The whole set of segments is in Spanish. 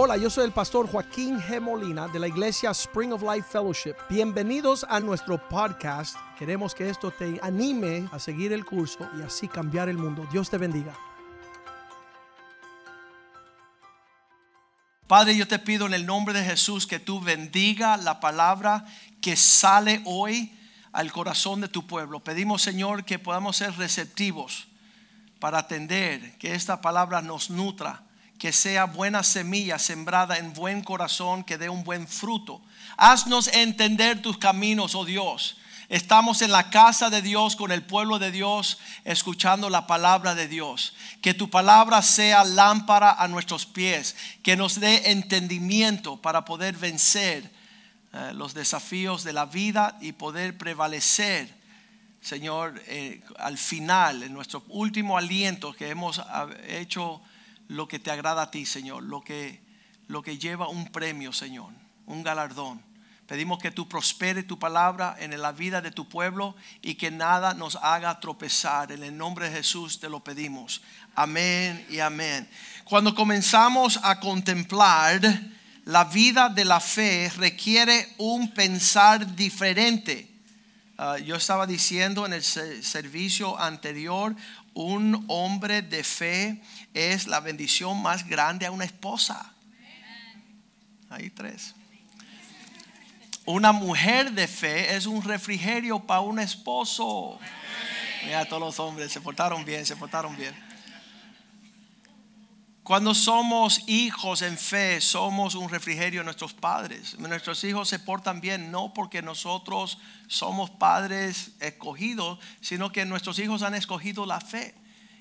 Hola, yo soy el pastor Joaquín G. Molina de la iglesia Spring of Life Fellowship. Bienvenidos a nuestro podcast. Queremos que esto te anime a seguir el curso y así cambiar el mundo. Dios te bendiga. Padre, yo te pido en el nombre de Jesús que tú bendiga la palabra que sale hoy al corazón de tu pueblo. Pedimos, Señor, que podamos ser receptivos para atender, que esta palabra nos nutra, que sea buena semilla sembrada en buen corazón, que dé un buen fruto. Haznos entender tus caminos, oh Dios. Estamos en la casa de Dios con el pueblo de Dios escuchando la palabra de Dios. Que tu palabra sea lámpara a nuestros pies, que nos dé entendimiento para poder vencer eh, los desafíos de la vida y poder prevalecer, Señor, eh, al final, en nuestro último aliento que hemos ah, hecho lo que te agrada a ti, Señor, lo que, lo que lleva un premio, Señor, un galardón. Pedimos que tú prospere tu palabra en la vida de tu pueblo y que nada nos haga tropezar. En el nombre de Jesús te lo pedimos. Amén y amén. Cuando comenzamos a contemplar la vida de la fe requiere un pensar diferente. Ah, yo estaba diciendo en el servicio anterior, un hombre de fe es la bendición más grande a una esposa. Hay tres. Una mujer de fe es un refrigerio para un esposo. Mira, todos los hombres se portaron bien, se portaron bien. Cuando somos hijos en fe, somos un refrigerio a nuestros padres. Nuestros hijos se portan bien no porque nosotros somos padres escogidos, sino que nuestros hijos han escogido la fe.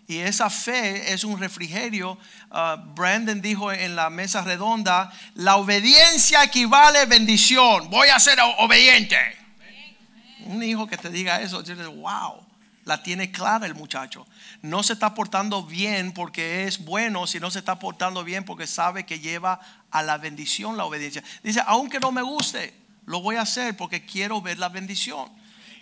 Y esa fe es un refrigerio. Uh, Brandon dijo en la mesa redonda, la obediencia equivale bendición. Voy a ser obediente. Un hijo que te diga eso, wow, la tiene clara el muchacho. No se está portando bien porque es bueno, sino se está portando bien porque sabe que lleva a la bendición la obediencia. Dice, aunque no me guste, lo voy a hacer porque quiero ver la bendición.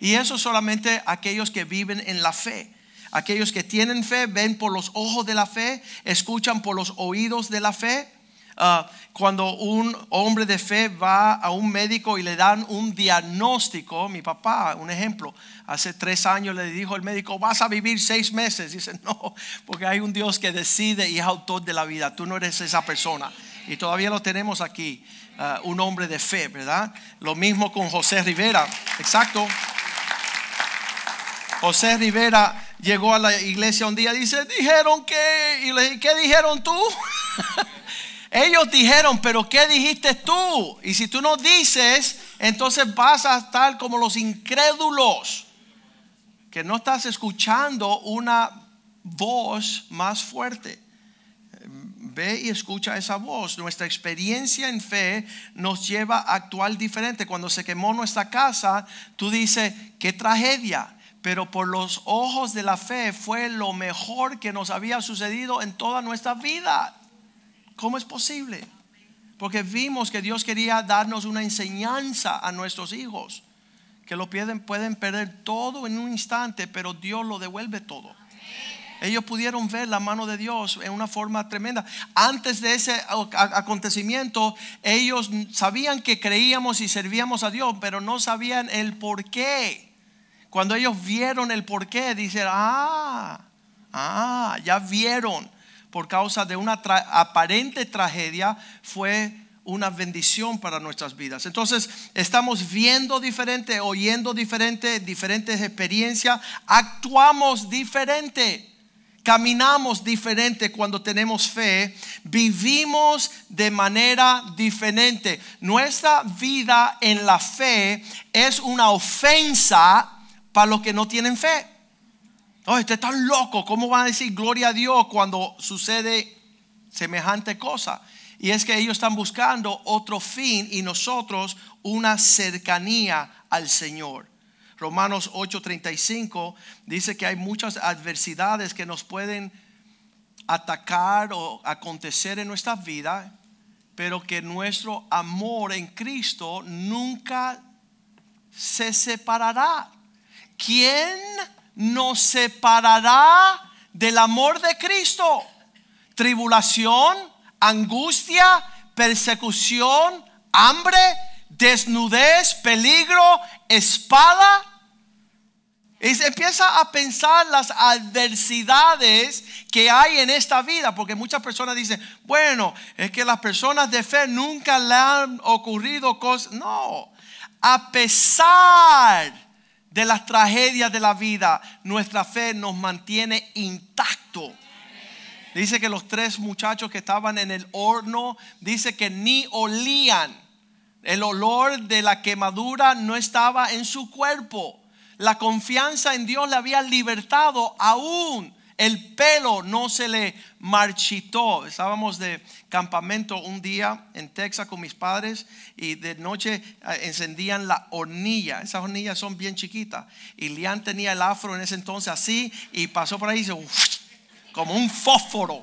Y eso solamente aquellos que viven en la fe. Aquellos que tienen fe ven por los ojos de la fe, escuchan por los oídos de la fe. Ah, cuando un hombre de fe va a un médico y le dan un diagnóstico, mi papá, un ejemplo, hace tres años le dijo el médico, vas a vivir seis meses. Dice, no, porque hay un Dios que decide y es autor de la vida, tú no eres esa persona. Y todavía lo tenemos aquí, ah, un hombre de fe, ¿verdad? Lo mismo con José Rivera, exacto. José Rivera llegó a la iglesia un día y dice, dijeron que, y le dije, ¿qué dijeron tú? Ellos dijeron, pero ¿qué dijiste tú? Y si tú no dices, entonces vas a estar como los incrédulos, que no estás escuchando una voz más fuerte. Ve y escucha esa voz. Nuestra experiencia en fe nos lleva a actuar diferente. Cuando se quemó nuestra casa, tú dices, qué tragedia pero por los ojos de la fe fue lo mejor que nos había sucedido en toda nuestra vida. ¿Cómo es posible? Porque vimos que Dios quería darnos una enseñanza a nuestros hijos, que lo pueden, pueden perder todo en un instante, pero Dios lo devuelve todo. Ellos pudieron ver la mano de Dios en una forma tremenda. Antes de ese acontecimiento, ellos sabían que creíamos y servíamos a Dios, pero no sabían el por qué. Cuando ellos vieron el porqué, dicen, ah, ah, ya vieron, por causa de una aparente tragedia, fue una bendición para nuestras vidas. Entonces, estamos viendo diferente, oyendo diferente, diferentes experiencias, actuamos diferente. Caminamos diferente cuando tenemos fe, vivimos de manera diferente. Nuestra vida en la fe es una ofensa para los que no tienen fe. Oh, este tan loco, ¿cómo van a decir gloria a Dios cuando sucede semejante cosa? Y es que ellos están buscando otro fin y nosotros una cercanía al Señor. Romanos 8:35 dice que hay muchas adversidades que nos pueden atacar o acontecer en nuestra vida, pero que nuestro amor en Cristo nunca se separará. ¿quién nos separará del amor de Cristo? Tribulación, angustia, persecución, hambre, desnudez, peligro, espada. Y se empieza a pensar las adversidades que hay en esta vida, porque muchas personas dicen, bueno, es que las personas de fe nunca le han ocurrido cosas. No, a pesar de las tragedias de la vida, nuestra fe nos mantiene intacto. Dice que los tres muchachos que estaban en el horno, dice que ni olían. El olor de la quemadura no estaba en su cuerpo. La confianza en Dios le había libertado aún. El pelo no se le marchitó. Estábamos de campamento un día en Texas con mis padres y de noche eh, encendían la hornilla. Esas hornillas son bien chiquitas. Y Lian tenía el afro en ese entonces así y pasó por ahí y se como un fósforo.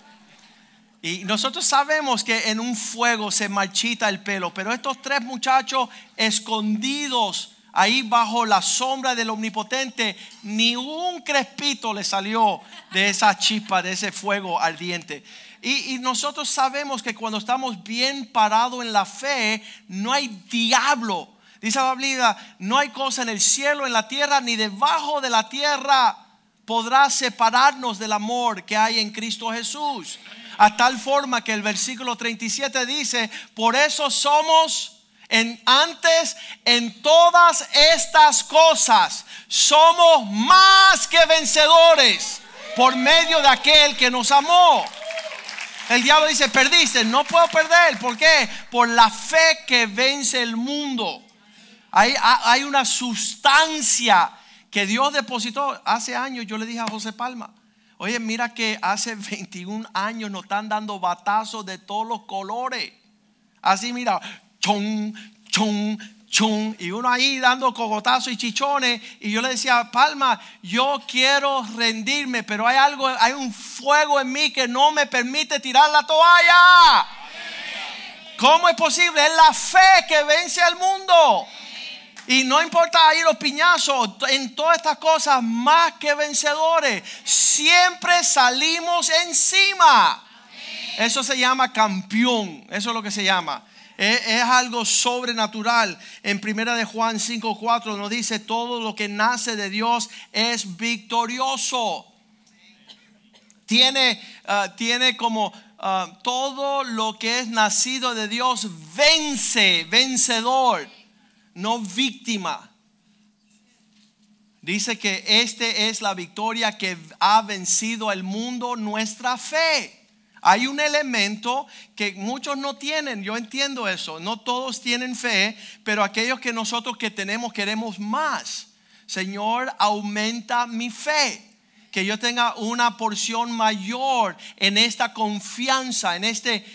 Y nosotros sabemos que en un fuego se marchita el pelo, pero estos tres muchachos escondidos ahí bajo la sombra del omnipotente, ni un crespito le salió de esa chispa, de ese fuego ardiente. Y, nosotros sabemos que cuando estamos bien parados en la fe, no hay diablo. Dice la no hay cosa en el cielo, en la tierra, ni debajo de la tierra podrá separarnos del amor que hay en Cristo Jesús. A tal forma que el versículo 37 dice, por eso somos en antes en todas estas cosas somos más que vencedores por medio de aquel que nos amó. El diablo dice, perdiste, no puedo perder, ¿por qué? Por la fe que vence el mundo. Hay, hay una sustancia que Dios depositó hace años. Yo le dije a José Palma, oye, mira que hace 21 años nos están dando batazos de todos los colores. Así, mira, chon, chon, chon. Y uno ahí dando cogotazos y chichones. Y yo le decía, Palma, yo quiero rendirme, pero hay algo, hay un fuego en mí que no me permite tirar la toalla. ¿Cómo es posible? Es la fe que vence al mundo. Y no importa ahí los piñazos, en todas estas cosas, más que vencedores, siempre salimos encima. Eso se llama campeón, eso es lo que se llama. Es, algo sobrenatural. En primera de Juan 5:4 nos dice todo lo que nace de Dios es victorioso. Tiene, ah, tiene como ah, todo lo que es nacido de Dios vence, vencedor no víctima. Dice que este es la victoria que ha vencido al mundo, nuestra fe. Hay un elemento que muchos no tienen, yo entiendo eso, no todos tienen fe, pero aquellos que nosotros que tenemos queremos más. Señor, aumenta mi fe, que yo tenga una porción mayor en esta confianza, en este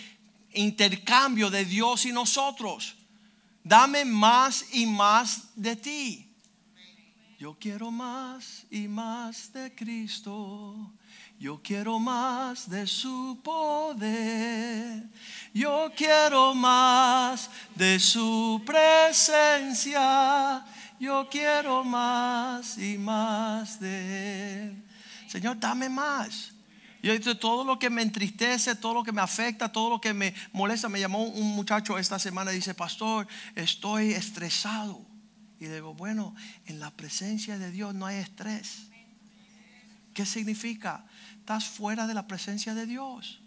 intercambio de Dios y nosotros dame más y más de ti. Yo quiero más y más de Cristo. Yo quiero más de su poder. Yo quiero más de su presencia. Yo quiero más y más de él. Señor, dame más. Yo todo lo que me entristece, todo lo que me afecta, todo lo que me molesta. Me llamó un muchacho esta semana y dice, pastor, estoy estresado. Y digo, bueno, en la presencia de Dios no hay estrés. ¿Qué significa? Estás fuera de la presencia de Dios.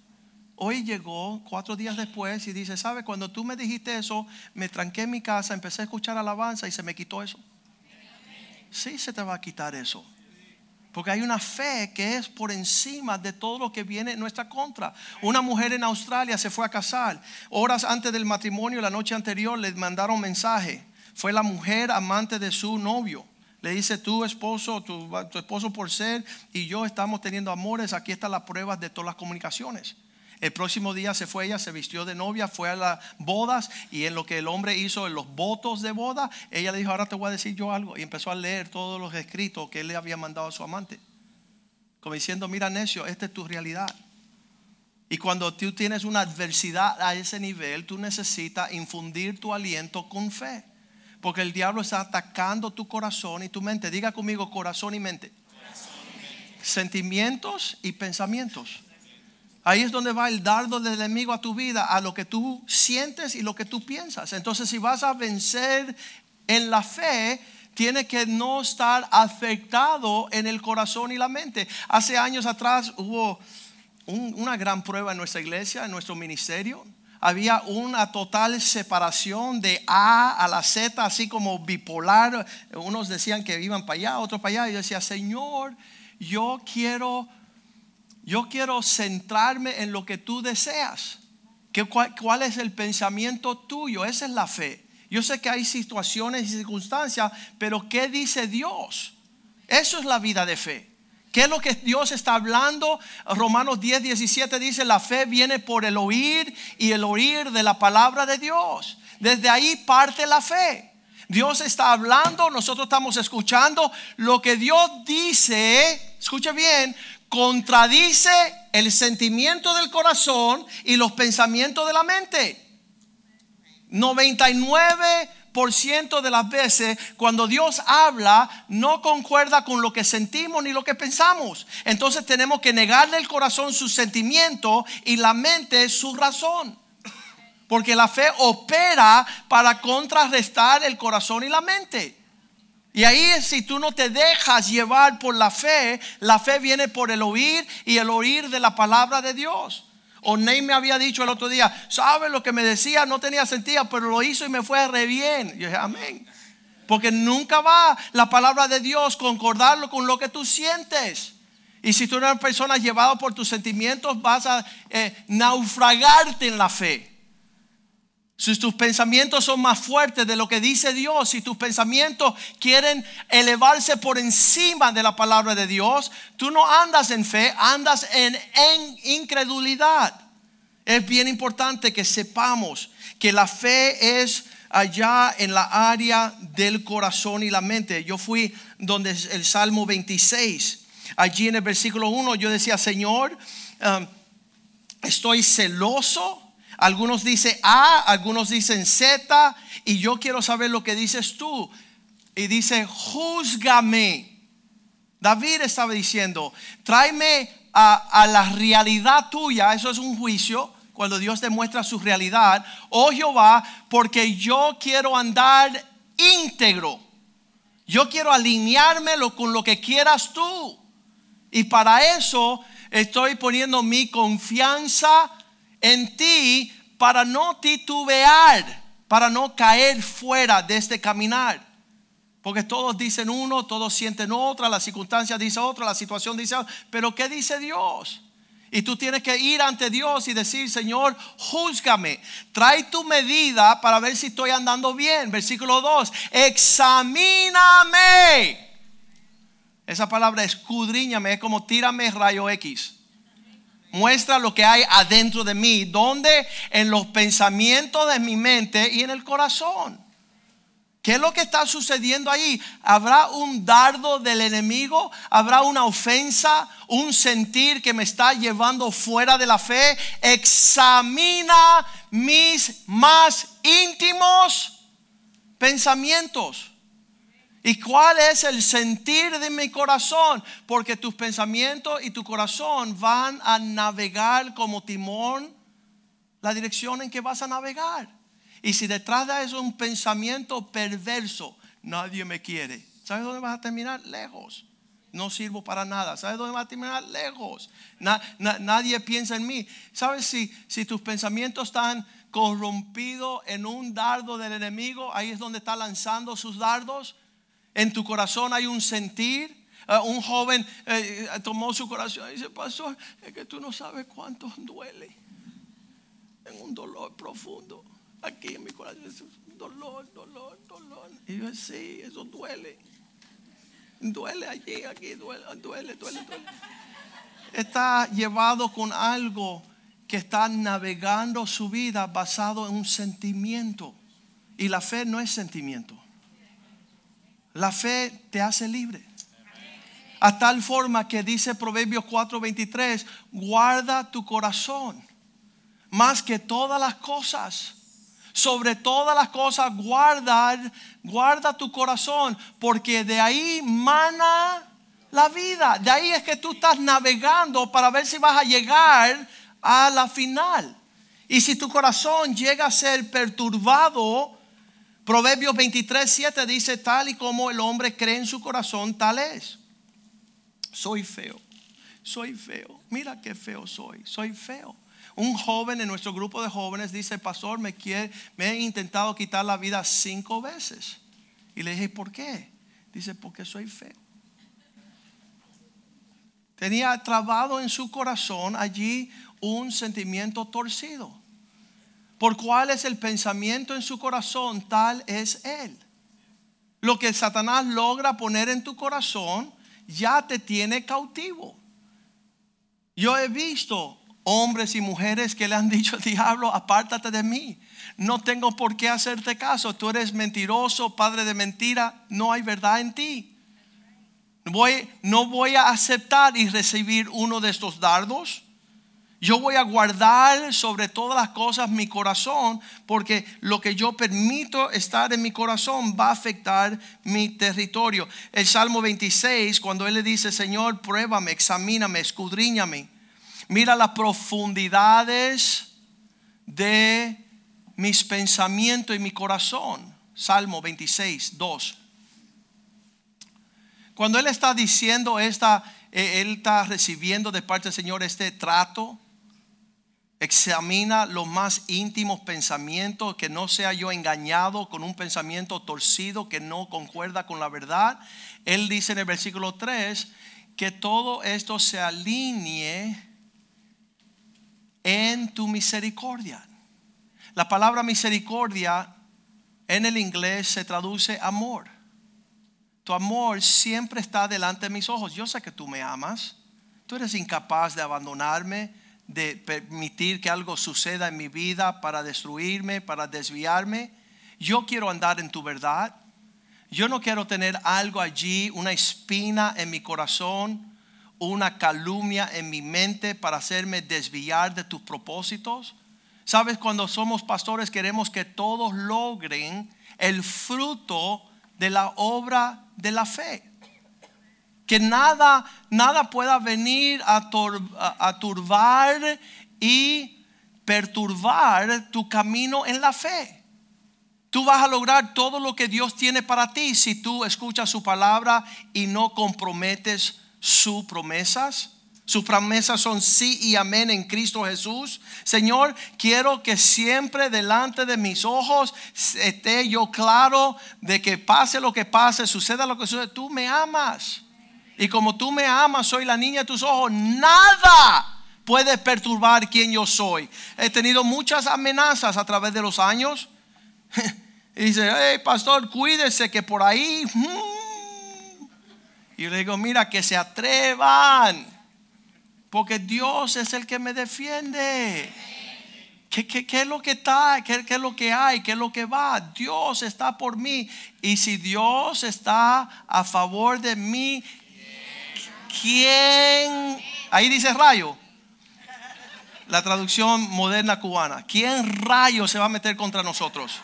Hoy llegó cuatro días después y dice, ¿sabe? Cuando tú me dijiste eso, me tranqué en mi casa, empecé a escuchar alabanza y se me quitó eso. Sí, se te va a quitar eso. Porque hay una fe que es por encima de todo lo que viene en nuestra contra. Una mujer en Australia se fue a casar. Horas antes del matrimonio, la noche anterior, le mandaron mensaje. Fue la mujer amante de su novio. Le dice, tu esposo, tu, esposo por ser y yo estamos teniendo amores. Aquí están las pruebas de todas las comunicaciones. El próximo día se fue ella, se vistió de novia, fue a las bodas y en lo que el hombre hizo en los votos de boda, ella le dijo, ahora te voy a decir yo algo. Y empezó a leer todos los escritos que él le había mandado a su amante. Como diciendo, mira necio, esta es tu realidad. Y cuando tú tienes una adversidad a ese nivel, tú necesitas infundir tu aliento con fe. Porque el diablo está atacando tu corazón y tu mente. Diga conmigo corazón y mente. Sentimientos y pensamientos Ahí es donde va el dardo del enemigo a tu vida, a lo que tú sientes y lo que tú piensas. Entonces, si vas a vencer en la fe, tiene que no estar afectado en el corazón y la mente. Hace años atrás hubo una gran prueba en nuestra iglesia, en nuestro ministerio. Había una total separación de A a la Z, así como bipolar. Unos decían que iban para allá, otros para allá. Y yo decía, Señor, yo quiero yo quiero centrarme en lo que tú deseas. cuál, es el pensamiento tuyo? Esa es la fe. Yo sé que hay situaciones y circunstancias, pero ¿qué dice Dios? Eso es la vida de fe. ¿Qué es lo que Dios está hablando? Romanos 10, 17 dice, la fe viene por el oír y el oír de la palabra de Dios. Desde ahí parte la fe. Dios está hablando, nosotros estamos escuchando lo que Dios dice, escuche bien, contradice el sentimiento del corazón y los pensamientos de la mente. 99% de las veces cuando Dios habla no concuerda con lo que sentimos ni lo que pensamos. Entonces tenemos que negarle el corazón su sentimiento y la mente su razón. Porque la fe opera para contrarrestar el corazón y la mente. Y ahí si tú no te dejas llevar por la fe, la fe viene por el oír y el oír de la palabra de Dios. O Ney me había dicho el otro día, ¿sabes lo que me decía? No tenía sentido, pero lo hizo y me fue re bien. Yo dije, amén. Porque nunca va la palabra de Dios concordarlo con lo que tú sientes. Y si tú eres una persona llevada por tus sentimientos, vas a eh, naufragarte en la fe. Si tus pensamientos son más fuertes de lo que dice Dios, si tus pensamientos quieren elevarse por encima de la palabra de Dios, tú no andas en fe, andas en, incredulidad. Es bien importante que sepamos que la fe es allá en la área del corazón y la mente. Yo fui donde el Salmo 26, allí en el versículo 1, yo decía, Señor, um, estoy celoso algunos dicen A, algunos dicen Z, y yo quiero saber lo que dices tú. Y dice, juzgame. David estaba diciendo, tráeme a, la realidad tuya, eso es un juicio, cuando Dios demuestra su realidad, oh Jehová, porque yo quiero andar íntegro. Yo quiero alinearme con lo que quieras tú. Y para eso estoy poniendo mi confianza en ti para no titubear, para no caer fuera de este caminar. Porque todos dicen uno, todos sienten otra, la circunstancia dice otra, la situación dice otra. Pero ¿qué dice Dios? Y tú tienes que ir ante Dios y decir, Señor, júzgame. Trae tu medida para ver si estoy andando bien. Versículo 2, examíname. Esa palabra escudriñame es como tírame rayo X muestra lo que hay adentro de mí, donde en los pensamientos de mi mente y en el corazón. ¿Qué es lo que está sucediendo ahí? ¿Habrá un dardo del enemigo? ¿Habrá una ofensa? ¿Un sentir que me está llevando fuera de la fe? Examina mis más íntimos pensamientos. ¿Y cuál es el sentir de mi corazón? Porque tus pensamientos y tu corazón van a navegar como timón la dirección en que vas a navegar. Y si detrás de eso es un pensamiento perverso, nadie me quiere. ¿Sabes dónde vas a terminar? Lejos. No sirvo para nada. ¿Sabes dónde vas a terminar? Lejos. nadie piensa en mí. ¿Sabes si, si tus pensamientos están corrompidos en un dardo del enemigo? Ahí es donde está lanzando sus dardos en tu corazón hay un sentir. Ah, un joven eh, tomó su corazón y dice, pastor, es que tú no sabes cuánto duele. En un dolor profundo. Aquí en mi corazón es dolor, dolor, dolor. Y yo, sí, eso duele. Duele allí, aquí, duele, duele, duele. Está llevado con algo que está navegando su vida basado en un sentimiento. Y la fe no es sentimiento. La fe te hace libre. A tal forma que dice Proverbios 4:23, guarda tu corazón más que todas las cosas. Sobre todas las cosas guarda, guarda tu corazón, porque de ahí mana la vida. De ahí es que tú estás navegando para ver si vas a llegar a la final. Y si tu corazón llega a ser perturbado, Proverbios 23, 7 dice, tal y como el hombre cree en su corazón, tal es. Soy feo, soy feo, mira qué feo soy, soy feo. Un joven en nuestro grupo de jóvenes dice, pastor, me, quiere, me he intentado quitar la vida cinco veces. Y le dije, ¿por qué? Dice, porque soy feo. Tenía trabado en su corazón allí un sentimiento torcido. Por cuál es el pensamiento en su corazón, tal es él. Lo que Satanás logra poner en tu corazón ya te tiene cautivo. Yo he visto hombres y mujeres que le han dicho, diablo, apártate de mí. No tengo por qué hacerte caso. Tú eres mentiroso, padre de mentira. No hay verdad en ti. Voy, no voy a aceptar y recibir uno de estos dardos. Yo voy a guardar sobre todas las cosas mi corazón porque lo que yo permito estar en mi corazón va a afectar mi territorio. El Salmo 26, cuando él le dice, Señor, pruébame, examíname, escudriñame, mira las profundidades de mis pensamientos y mi corazón. Salmo 26, 2. Cuando él está diciendo esta, eh, él está recibiendo de parte del Señor este trato Examina los más íntimos pensamientos, que no sea yo engañado con un pensamiento torcido que no concuerda con la verdad. Él dice en el versículo 3 que todo esto se alinee en tu misericordia. La palabra misericordia en el inglés se traduce amor. Tu amor siempre está delante de mis ojos. Yo sé que tú me amas. Tú eres incapaz de abandonarme de permitir que algo suceda en mi vida para destruirme, para desviarme. Yo quiero andar en tu verdad. Yo no quiero tener algo allí, una espina en mi corazón, una calumnia en mi mente para hacerme desviar de tus propósitos. Sabes, cuando somos pastores queremos que todos logren el fruto de la obra de la fe que nada, nada pueda venir a, a turbar y perturbar tu camino en la fe. Tú vas a lograr todo lo que Dios tiene para ti si tú escuchas su palabra y no comprometes sus promesas. Sus promesas son sí y amén en Cristo Jesús. Señor, quiero que siempre delante de mis ojos esté yo claro de que pase lo que pase, suceda lo que suceda, tú me amas. Y como tú me amas, soy la niña de tus ojos, nada puede perturbar quien yo soy. He tenido muchas amenazas a través de los años. Y dice, hey pastor, cuídese que por ahí... Mm". Y le digo, mira, que se atrevan. Porque Dios es el que me defiende. ¿Qué, es lo que está? ¿Qué, ¿Qué, es lo que hay? ¿Qué es lo que va? Dios está por mí. Y si Dios está a favor de mí, ¿Quién? Ahí dice rayo. La traducción moderna cubana. ¿Quién rayo se va a meter contra nosotros?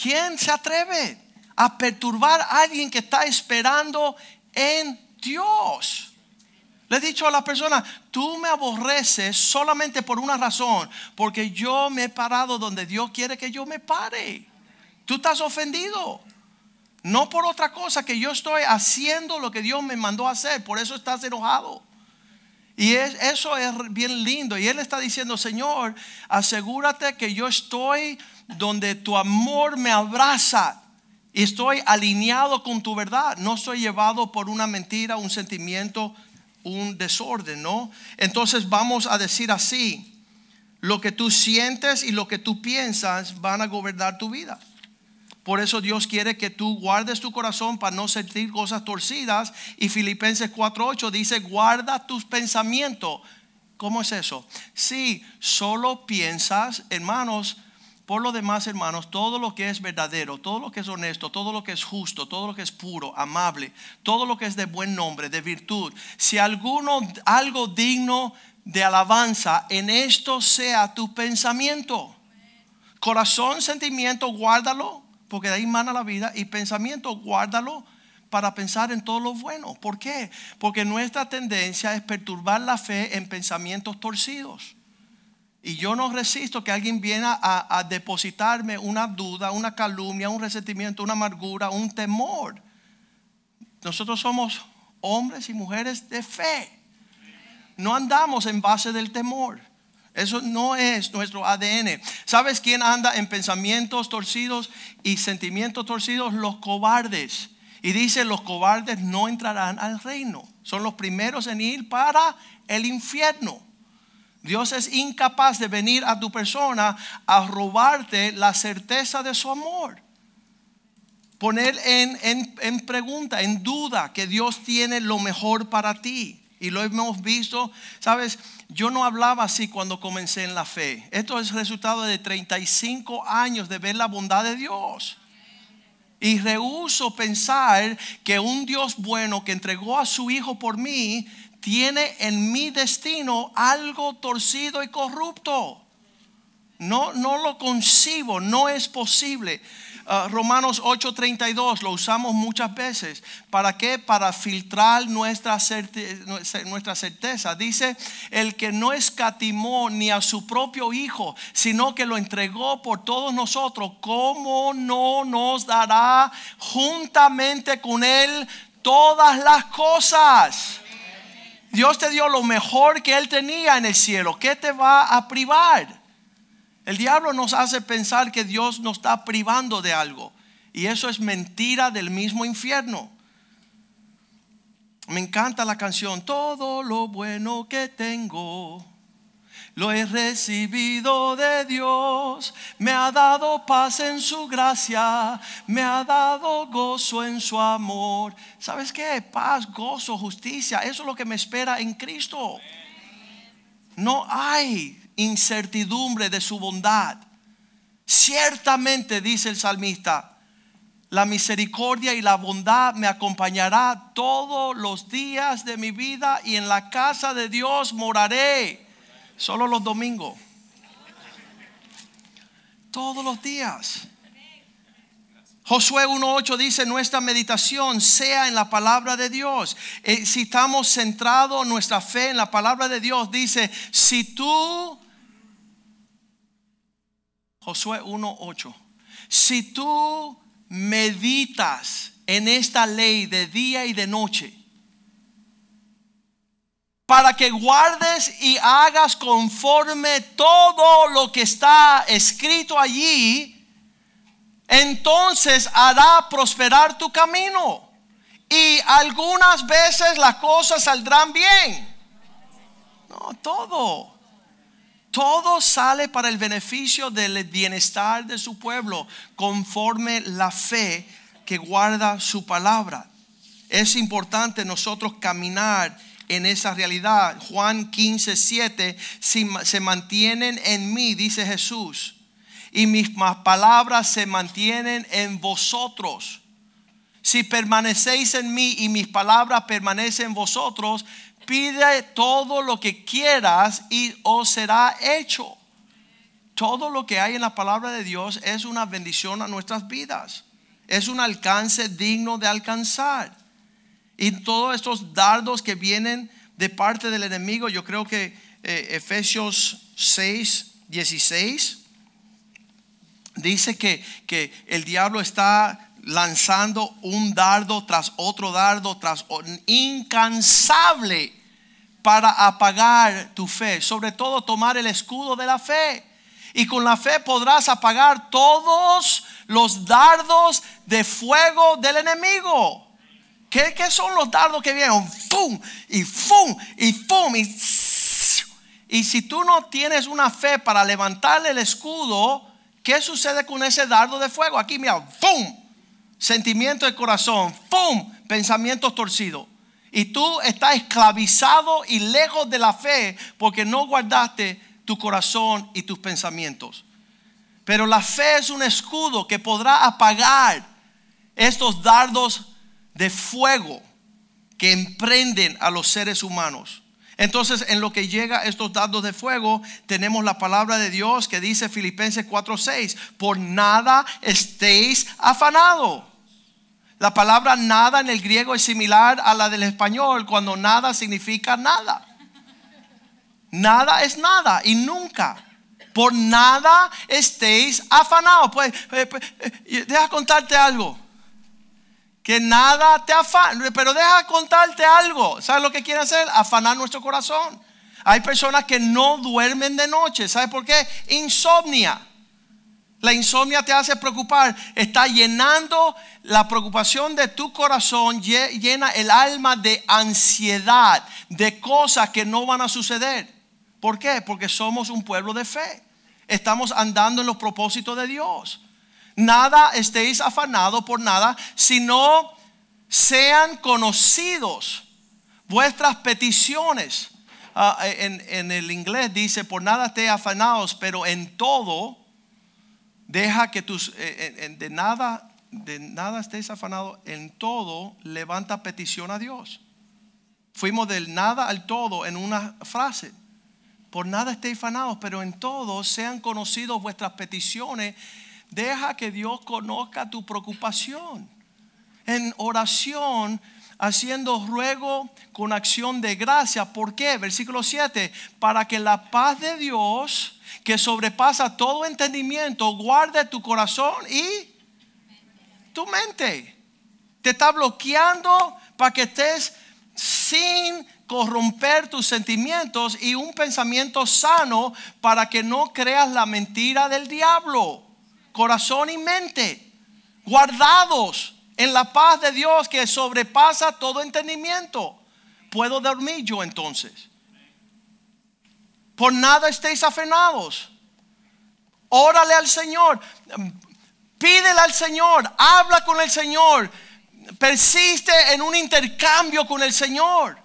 ¿Quién se atreve a perturbar a alguien que está esperando en Dios? Le he dicho a la persona, tú me aborreces solamente por una razón, porque yo me he parado donde Dios quiere que yo me pare. Tú estás ofendido. No por otra cosa que yo estoy haciendo lo que Dios me mandó a hacer. Por eso estás enojado. Y eso es bien lindo. Y Él está diciendo, Señor, asegúrate que yo estoy donde tu amor me abraza. Y estoy alineado con tu verdad. No estoy llevado por una mentira, un sentimiento, un desorden, ¿no? Entonces vamos a decir así. Lo que tú sientes y lo que tú piensas van a gobernar tu vida. Por eso Dios quiere que tú guardes tu corazón para no sentir cosas torcidas. Y Filipenses 4:8 dice, guarda tus pensamientos. ¿Cómo es eso? Si solo piensas, hermanos, por lo demás, hermanos, todo lo que es verdadero, todo lo que es honesto, todo lo que es justo, todo lo que es puro, amable, todo lo que es de buen nombre, de virtud, si alguno algo digno de alabanza, en esto sea tu pensamiento. Corazón, sentimiento, guárdalo porque de ahí mana la vida. Y pensamiento, guárdalo, para pensar en todo lo bueno. ¿Por qué? Porque nuestra tendencia es perturbar la fe en pensamientos torcidos. Y yo no resisto que alguien viera a, depositarme una duda, una calumnia, un resentimiento, una amargura, un temor. Nosotros somos hombres y mujeres de fe. No andamos en base del temor. Eso no es nuestro ADN. ¿Sabes quién anda en pensamientos torcidos y sentimientos torcidos? Los cobardes. Y dice, los cobardes no entrarán al reino. Son los primeros en ir para el infierno. Dios es incapaz de venir a tu persona a robarte la certeza de su amor. Poner en, en, pregunta, en duda que Dios tiene lo mejor para ti. Y lo hemos visto, sabes, yo no hablaba así cuando comencé en la fe. Esto es resultado de 35 años de ver la bondad de Dios. Y rehuso pensar que un Dios bueno que entregó a su Hijo por mí tiene en mi destino algo torcido y corrupto. No, no lo concibo, no es posible. Uh, Romanos 8:32 lo usamos muchas veces. ¿Para qué? Para filtrar nuestra, nuestra certeza. Dice, el que no escatimó ni a su propio Hijo, sino que lo entregó por todos nosotros, ¿cómo no nos dará juntamente con Él todas las cosas? Dios te dio lo mejor que Él tenía en el cielo. ¿Qué te va a privar? El diablo nos hace pensar que Dios nos está privando de algo. Y eso es mentira del mismo infierno. Me encanta la canción, todo lo bueno que tengo lo he recibido de Dios, me ha dado paz en su gracia, me ha dado gozo en su amor. ¿Sabes qué? Paz, gozo, justicia, eso es lo que me espera en Cristo. No hay incertidumbre de su bondad. Ciertamente, dice el salmista, la misericordia y la bondad me acompañará todos los días de mi vida y en la casa de Dios moraré Solo los domingos. Todos los días. Josué 1.8 dice, nuestra meditación sea en la palabra de Dios. Eh, si estamos centrados nuestra fe en la palabra de Dios, dice, si tú, Josué 1.8, si tú meditas en esta ley de día y de noche, para que guardes y hagas conforme todo lo que está escrito allí, entonces hará prosperar tu camino. Y algunas veces las cosas saldrán bien. No, todo. Todo sale para el beneficio del bienestar de su pueblo, conforme la fe que guarda su palabra. Es importante nosotros caminar en esa realidad. Juan 15, 7, si se mantienen en mí, dice Jesús, y mis palabras se mantienen en vosotros. Si permanecéis en mí y mis palabras permanecen en vosotros, pide todo lo que quieras y os será hecho. Todo lo que hay en la palabra de Dios es una bendición a nuestras vidas. Es un alcance digno de alcanzar. Y todos estos dardos que vienen de parte del enemigo, yo creo que eh, Efesios 6, 16 dice que, que el diablo está lanzando un dardo tras otro dardo, tras incansable para apagar tu fe, sobre todo tomar el escudo de la fe. Y con la fe podrás apagar todos los dardos de fuego del enemigo. ¿Qué, son los dardos que vienen? ¡Fum! Y ¡fum! Y ¡fum! Y, y si tú no tienes una fe para levantarle el escudo, ¿qué sucede con ese dardo de fuego? Aquí, mira, ¡fum! Sentimiento de corazón, ¡fum! Pensamientos torcidos. Y tú estás esclavizado y lejos de la fe porque no guardaste tu corazón y tus pensamientos. Pero la fe es un escudo que podrá apagar estos dardos de fuego que emprenden a los seres humanos. Entonces, en lo que llega estos dados de fuego, tenemos la palabra de Dios que dice Filipenses 4:6, por nada estéis afanados. La palabra nada en el griego es similar a la del español cuando nada significa nada. Nada es nada y nunca. Por nada estéis afanados. Pues, pues, pues eh, deja contarte algo. Que nada te afana. Pero deja contarte algo. ¿Sabes lo que quiere hacer? Afanar nuestro corazón. Hay personas que no duermen de noche. ¿Sabes por qué? Insomnia. La insomnia te hace preocupar. Está llenando la preocupación de tu corazón, llena el alma de ansiedad, de cosas que no van a suceder. ¿Por qué? Porque somos un pueblo de fe. Estamos andando en los propósitos de Dios. Nada estéis afanados por nada, sino sean conocidos vuestras peticiones. Ah, en, el inglés dice, por nada estéis afanados, pero en todo, deja que tus, eh, de nada, de nada estéis afanados, en todo levanta petición a Dios. Fuimos del nada al todo en una frase. Por nada estéis fanados, pero en todo sean conocidos vuestras peticiones. Deja que Dios conozca tu preocupación. En oración, haciendo ruego con acción de gracia. ¿Por qué? Versículo 7. Para que la paz de Dios, que sobrepasa todo entendimiento, guarde tu corazón y tu mente. Te está bloqueando para que estés sin corromper tus sentimientos y un pensamiento sano para que no creas la mentira del diablo. Corazón y mente guardados en la paz de Dios que sobrepasa todo entendimiento. Puedo dormir yo entonces. Por nada estéis afenados. Órale al Señor. Pídele al Señor. Habla con el Señor. Persiste en un intercambio con el Señor.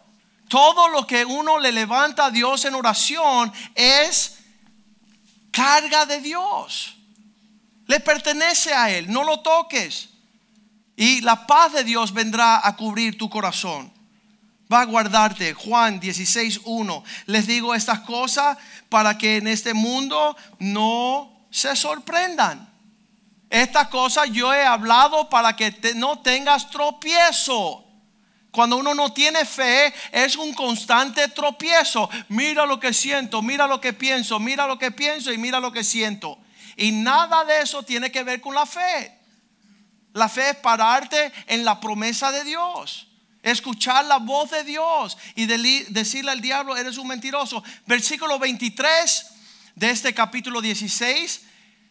Todo lo que uno le levanta a Dios en oración es carga de Dios. Le pertenece a Él, no lo toques. Y la paz de Dios vendrá a cubrir tu corazón. Va a guardarte. Juan 16.1. Les digo estas cosas para que en este mundo no se sorprendan. Estas cosas yo he hablado para que no tengas tropiezo. Cuando uno no tiene fe es un constante tropiezo. Mira lo que siento, mira lo que pienso, mira lo que pienso y mira lo que siento. Y nada de eso tiene que ver con la fe. La fe es pararte en la promesa de Dios. Escuchar la voz de Dios y decirle al diablo, eres un mentiroso. Versículo 23 de este capítulo 16,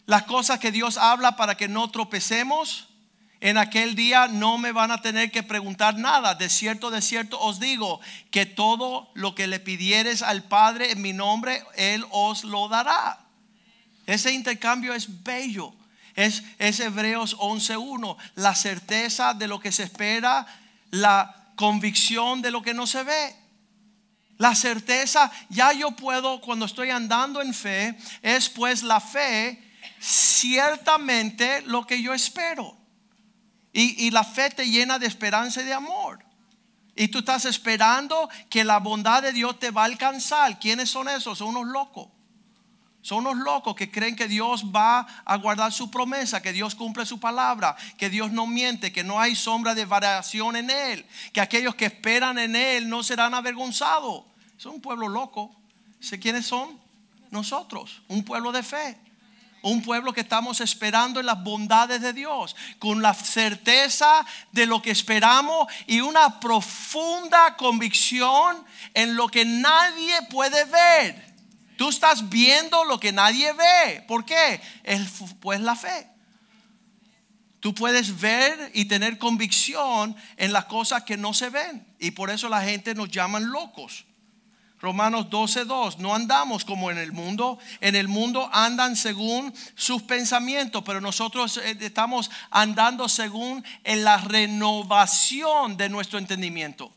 las cosas que Dios habla para que no tropecemos en aquel día no me van a tener que preguntar nada. De cierto, de cierto os digo que todo lo que le pidieres al Padre en mi nombre, Él os lo dará. Ese intercambio es bello. Es, es Hebreos 11.1. La certeza de lo que se espera, la convicción de lo que no se ve. La certeza, ya yo puedo, cuando estoy andando en fe, es pues la fe, ciertamente lo que yo espero. Y, la fe te llena de esperanza y de amor. Y tú estás esperando que la bondad de Dios te va a alcanzar. ¿Quiénes son esos? Son unos locos. Son unos locos que creen que Dios va a guardar su promesa, que Dios cumple su palabra, que Dios no miente, que no hay sombra de variación en Él, que aquellos que esperan en Él no serán avergonzados. Son un pueblo loco. ¿Sé quiénes son? Nosotros, un pueblo de fe. Un pueblo que estamos esperando en las bondades de Dios, con la certeza de lo que esperamos y una profunda convicción en lo que nadie puede ver. Tú estás viendo lo que nadie ve. ¿Por qué? pues la fe. Tú puedes ver y tener convicción en las cosas que no se ven. Y por eso la gente nos llaman locos. Romanos 12:2, no andamos como en el mundo, en el mundo andan según sus pensamientos, pero nosotros eh, estamos andando según en la renovación de nuestro entendimiento.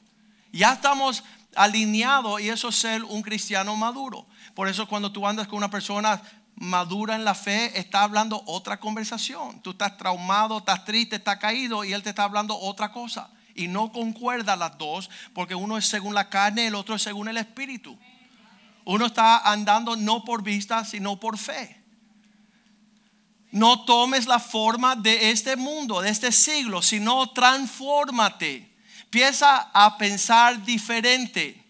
Ya estamos alineados y eso es ser un cristiano maduro. Por eso cuando tú andas con una persona madura en la fe, está hablando otra conversación. Tú estás traumado, estás triste, estás caído y él te está hablando otra cosa y no concuerda las dos, porque uno es según la carne, el otro es según el espíritu. Uno está andando no por vista, sino por fe. no tomes la forma de este mundo, de este siglo, sino transfórmate. Empieza a pensar diferente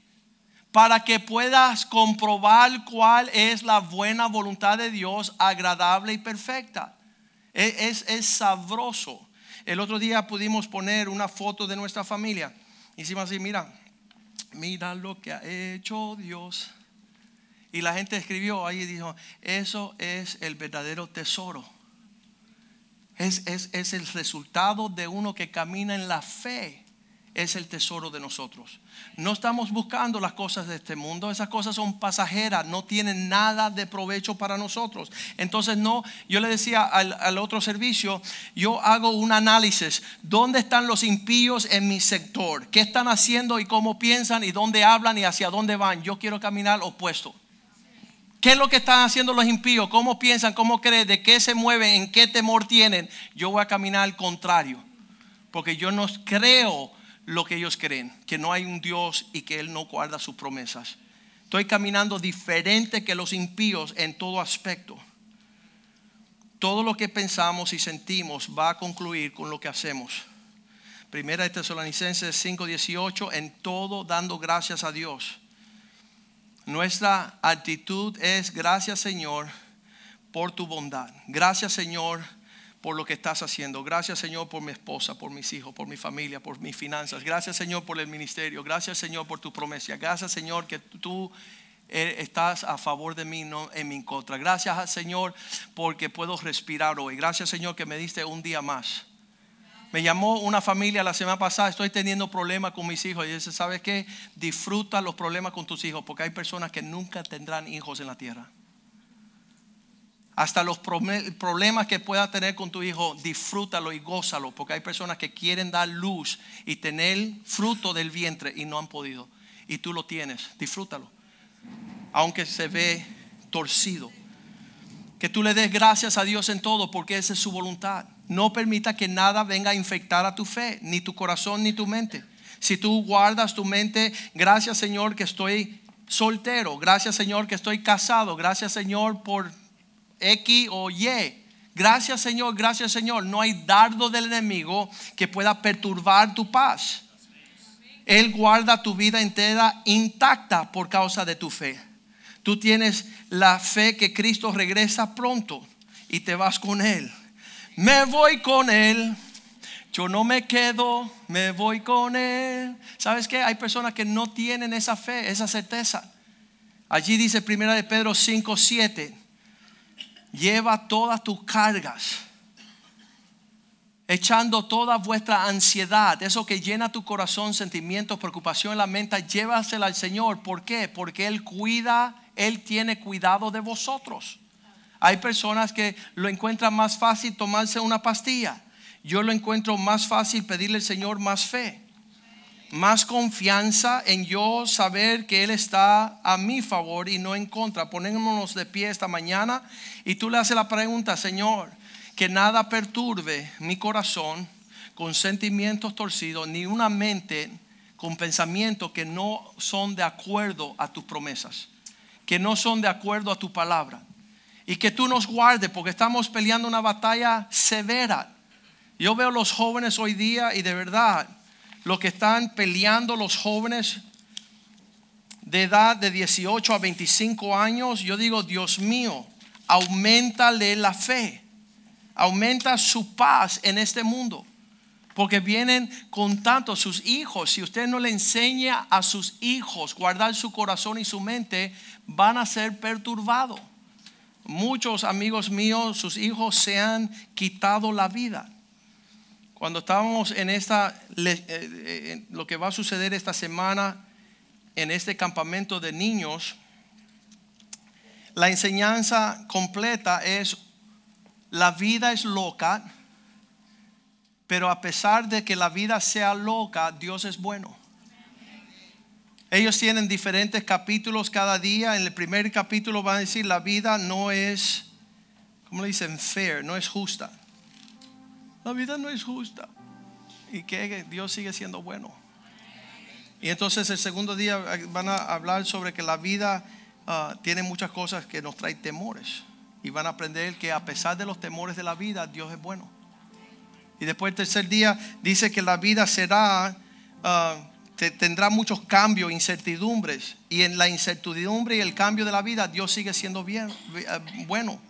para que puedas comprobar cuál es la buena voluntad de Dios, agradable y perfecta. Es, es, sabroso. El otro día pudimos poner una foto de nuestra familia. Hicimos así, mira, mira lo que ha hecho Dios. Y la gente escribió ahí y dijo, eso es el verdadero tesoro. Es, es, es el resultado de uno que camina en la fe es el tesoro de nosotros. No estamos buscando las cosas de este mundo, esas cosas son pasajeras, no tienen nada de provecho para nosotros. Entonces no, yo le decía al, otro servicio, yo hago un análisis, ¿dónde están los impíos en mi sector? ¿Qué están haciendo y cómo piensan y dónde hablan y hacia dónde van? Yo quiero caminar opuesto. ¿Qué es lo que están haciendo los impíos? ¿Cómo piensan? ¿Cómo creen? ¿De qué se mueven? ¿En qué temor tienen? Yo voy a caminar al contrario. Porque yo no creo lo que ellos creen, que no hay un Dios y que Él no guarda sus promesas. Estoy caminando diferente que los impíos en todo aspecto. Todo lo que pensamos y sentimos va a concluir con lo que hacemos. Primera de Tesalonicenses 5:18, en todo dando gracias a Dios. Nuestra actitud es gracias Señor por tu bondad. Gracias Señor por lo que estás haciendo. Gracias Señor por mi esposa, por mis hijos, por mi familia, por mis finanzas. Gracias Señor por el ministerio. Gracias Señor por tu promesa. Gracias Señor que tú eh, estás a favor de mí, no en mi contra. Gracias Señor porque puedo respirar hoy. Gracias Señor que me diste un día más. Me llamó una familia la semana pasada, estoy teniendo problemas con mis hijos. Y dice, ¿sabes qué? Disfruta los problemas con tus hijos, porque hay personas que nunca tendrán hijos en la tierra hasta los problemas que puedas tener con tu hijo, disfrútalo y gózalo, porque hay personas que quieren dar luz y tener fruto del vientre y no han podido. Y tú lo tienes, disfrútalo, aunque se ve torcido. Que tú le des gracias a Dios en todo, porque esa es su voluntad. No permita que nada venga a infectar a tu fe, ni tu corazón, ni tu mente. Si tú guardas tu mente, gracias Señor que estoy soltero, gracias Señor que estoy casado, gracias Señor por X o Y. Gracias Señor, gracias Señor. No hay dardo del enemigo que pueda perturbar tu paz. Él guarda tu vida entera intacta por causa de tu fe. Tú tienes la fe que Cristo regresa pronto y te vas con Él. Me voy con Él. Yo no me quedo, me voy con Él. ¿Sabes qué? Hay personas que no tienen esa fe, esa certeza. Allí dice Primera de Pedro 5, 7 lleva todas tus cargas, echando toda vuestra ansiedad, eso que llena tu corazón, sentimientos, preocupación, la mente, llévasela al Señor. ¿Por qué? Porque Él cuida, Él tiene cuidado de vosotros. Hay personas que lo encuentran más fácil tomarse una pastilla. Yo lo encuentro más fácil pedirle al Señor más fe más confianza en yo saber que Él está a mi favor y no en contra. Ponémonos de pie esta mañana y tú le haces la pregunta, Señor, que nada perturbe mi corazón con sentimientos torcidos, ni una mente con pensamientos que no son de acuerdo a tus promesas, que no son de acuerdo a tu palabra. Y que tú nos guardes porque estamos peleando una batalla severa. Yo veo los jóvenes hoy día y de verdad lo que están peleando los jóvenes de edad de 18 a 25 años, yo digo, Dios mío, aumentale la fe, aumenta su paz en este mundo. Porque vienen con tanto sus hijos. Si usted no le enseña a sus hijos guardar su corazón y su mente, van a ser perturbados. Muchos amigos míos, sus hijos se han quitado la vida cuando estábamos en esta, eh, eh, lo que va a suceder esta semana en este campamento de niños, la enseñanza completa es, la vida es loca, pero a pesar de que la vida sea loca, Dios es bueno. Ellos tienen diferentes capítulos cada día. En el primer capítulo van a decir, la vida no es, ¿cómo le dicen? Fair, no es justa. La vida no es justa. Y que Dios sigue siendo bueno. Y entonces el segundo día van a hablar sobre que la vida ah, tiene muchas cosas que nos trae temores. y van a aprender que a pesar de los temores de la vida, Dios es bueno. Y después el tercer día dice que la vida será, ah, tendrá muchos cambios, incertidumbres. Y en la incertidumbre y el cambio de la vida, Dios sigue siendo bien, eh, bueno.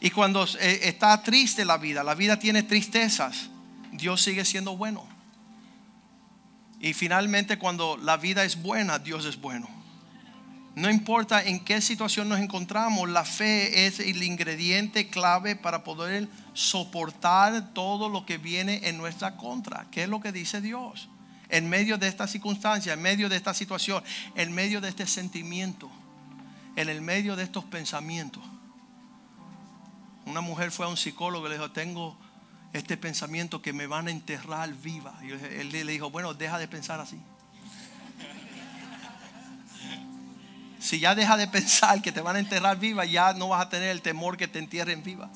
Y cuando eh, está triste la vida, la vida tiene tristezas, Dios sigue siendo bueno. Y finalmente cuando la vida es buena, Dios es bueno. No importa en qué situación nos encontramos, la fe es el ingrediente clave para poder soportar todo lo que viene en nuestra contra. ¿Qué es lo que dice Dios? En medio de esta circunstancia, en medio de esta situación, en medio de este sentimiento, en el medio de estos pensamientos. Una mujer fue a un psicólogo y le dijo, tengo este pensamiento que me van a enterrar viva. Y él le dijo, bueno, deja de pensar así. Si ya deja de pensar que te van a enterrar viva, ya no vas a tener el temor que te entierren viva.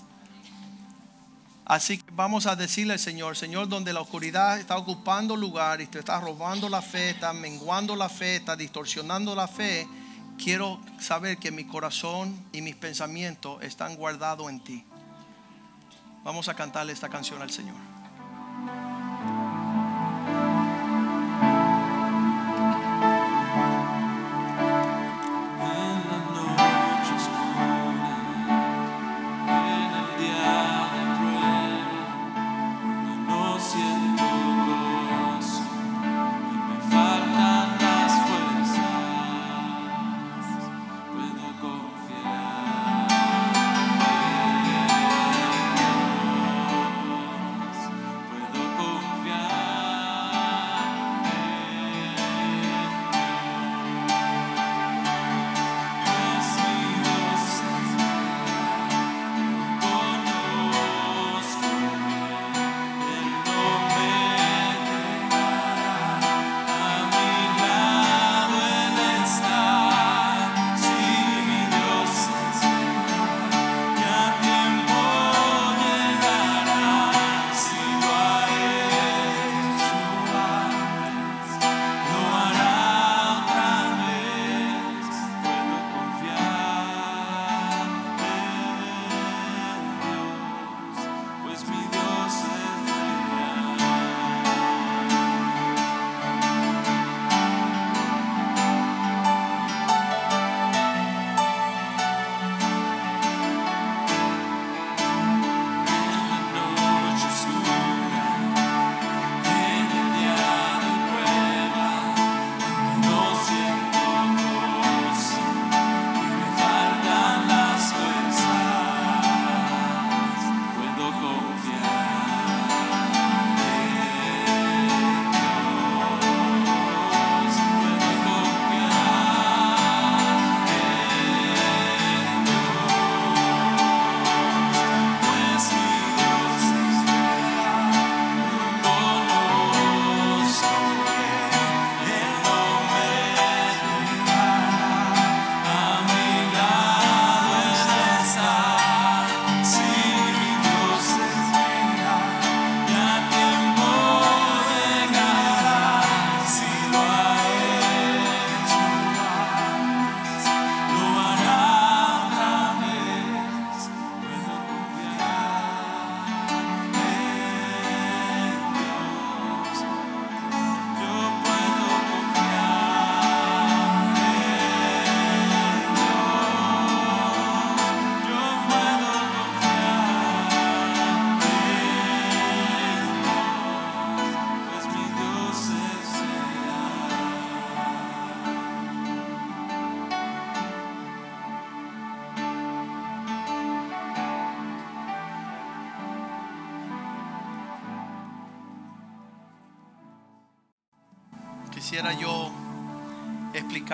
Así que vamos a decirle al Señor, Señor, donde la oscuridad está ocupando lugar y te está robando la fe, está menguando la fe, está distorsionando la fe, quiero saber que mi corazón y mis pensamientos están guardados en ti. Vamos a cantarle esta canción al Señor.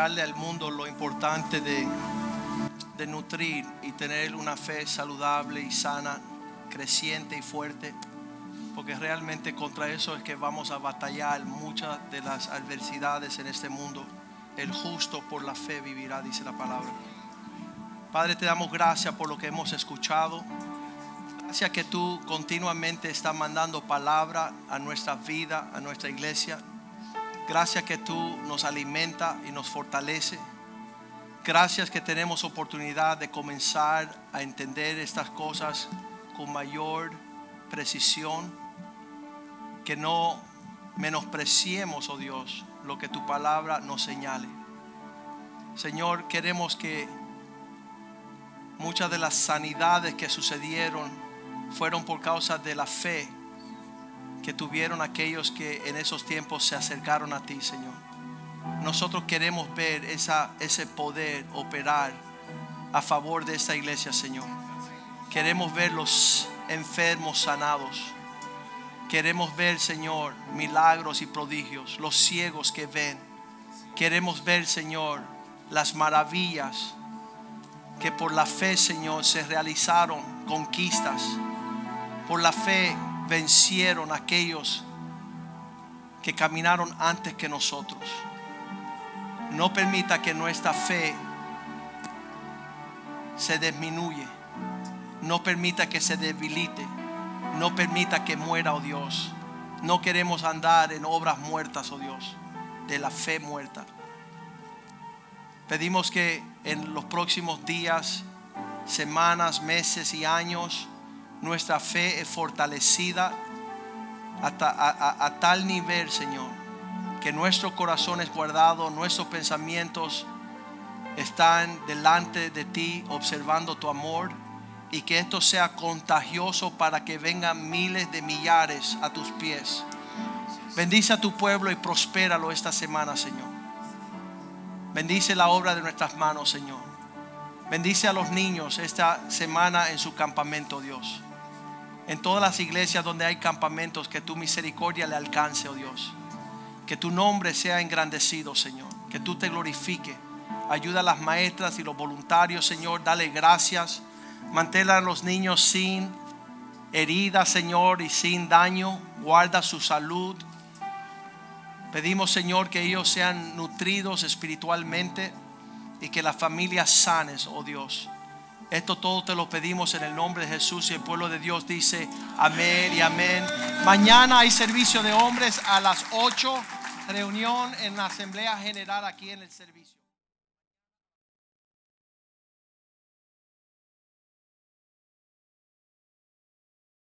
Explicarle al mundo lo importante de, de nutrir y tener una fe saludable y sana, creciente y fuerte, porque realmente contra eso es que vamos a batallar muchas de las adversidades en este mundo. El justo por la fe vivirá, dice la palabra. Padre, te damos gracias por lo que hemos escuchado. Gracias que tú continuamente estás mandando palabra a nuestra vida, a nuestra iglesia. Gracias que tú nos alimenta y nos fortalece. Gracias que tenemos oportunidad de comenzar a entender estas cosas con mayor precisión. Que no menospreciemos, oh Dios, lo que tu palabra nos señale. Señor, queremos que muchas de las sanidades que sucedieron fueron por causa de la fe que tuvieron aquellos que en esos tiempos se acercaron a ti, Señor. Nosotros queremos ver esa, ese poder operar a favor de esta iglesia, Señor. Queremos ver los enfermos sanados. Queremos ver, Señor, milagros y prodigios, los ciegos que ven. Queremos ver, Señor, las maravillas que por la fe, Señor, se realizaron conquistas. Por la fe vencieron aquellos que caminaron antes que nosotros. No permita que nuestra fe se disminuye. No permita que se debilite. No permita que muera, oh Dios. No queremos andar en obras muertas, oh Dios, de la fe muerta. Pedimos que en los próximos días, semanas, meses y años, nuestra fe es fortalecida hasta a, tal nivel, Señor, que nuestro corazón es guardado, nuestros pensamientos están delante de ti observando tu amor y que esto sea contagioso para que vengan miles de millares a tus pies. Bendice a tu pueblo y prospéralo esta semana, Señor. Bendice la obra de nuestras manos, Señor. Bendice a los niños esta semana en su campamento, Dios en todas las iglesias donde hay campamentos, que tu misericordia le alcance, oh Dios. Que tu nombre sea engrandecido, Señor. Que tú te glorifique. Ayuda a las maestras y los voluntarios, Señor. Dale gracias. Mantén a los niños sin heridas, Señor, y sin daño. Guarda su salud. Pedimos, Señor, que ellos sean nutridos espiritualmente y que las familias sanes, oh Dios. Esto todo te lo pedimos en el nombre de Jesús y el pueblo de Dios dice amén y amén. Mañana hay servicio de hombres a las 8, reunión en la Asamblea General aquí en el servicio.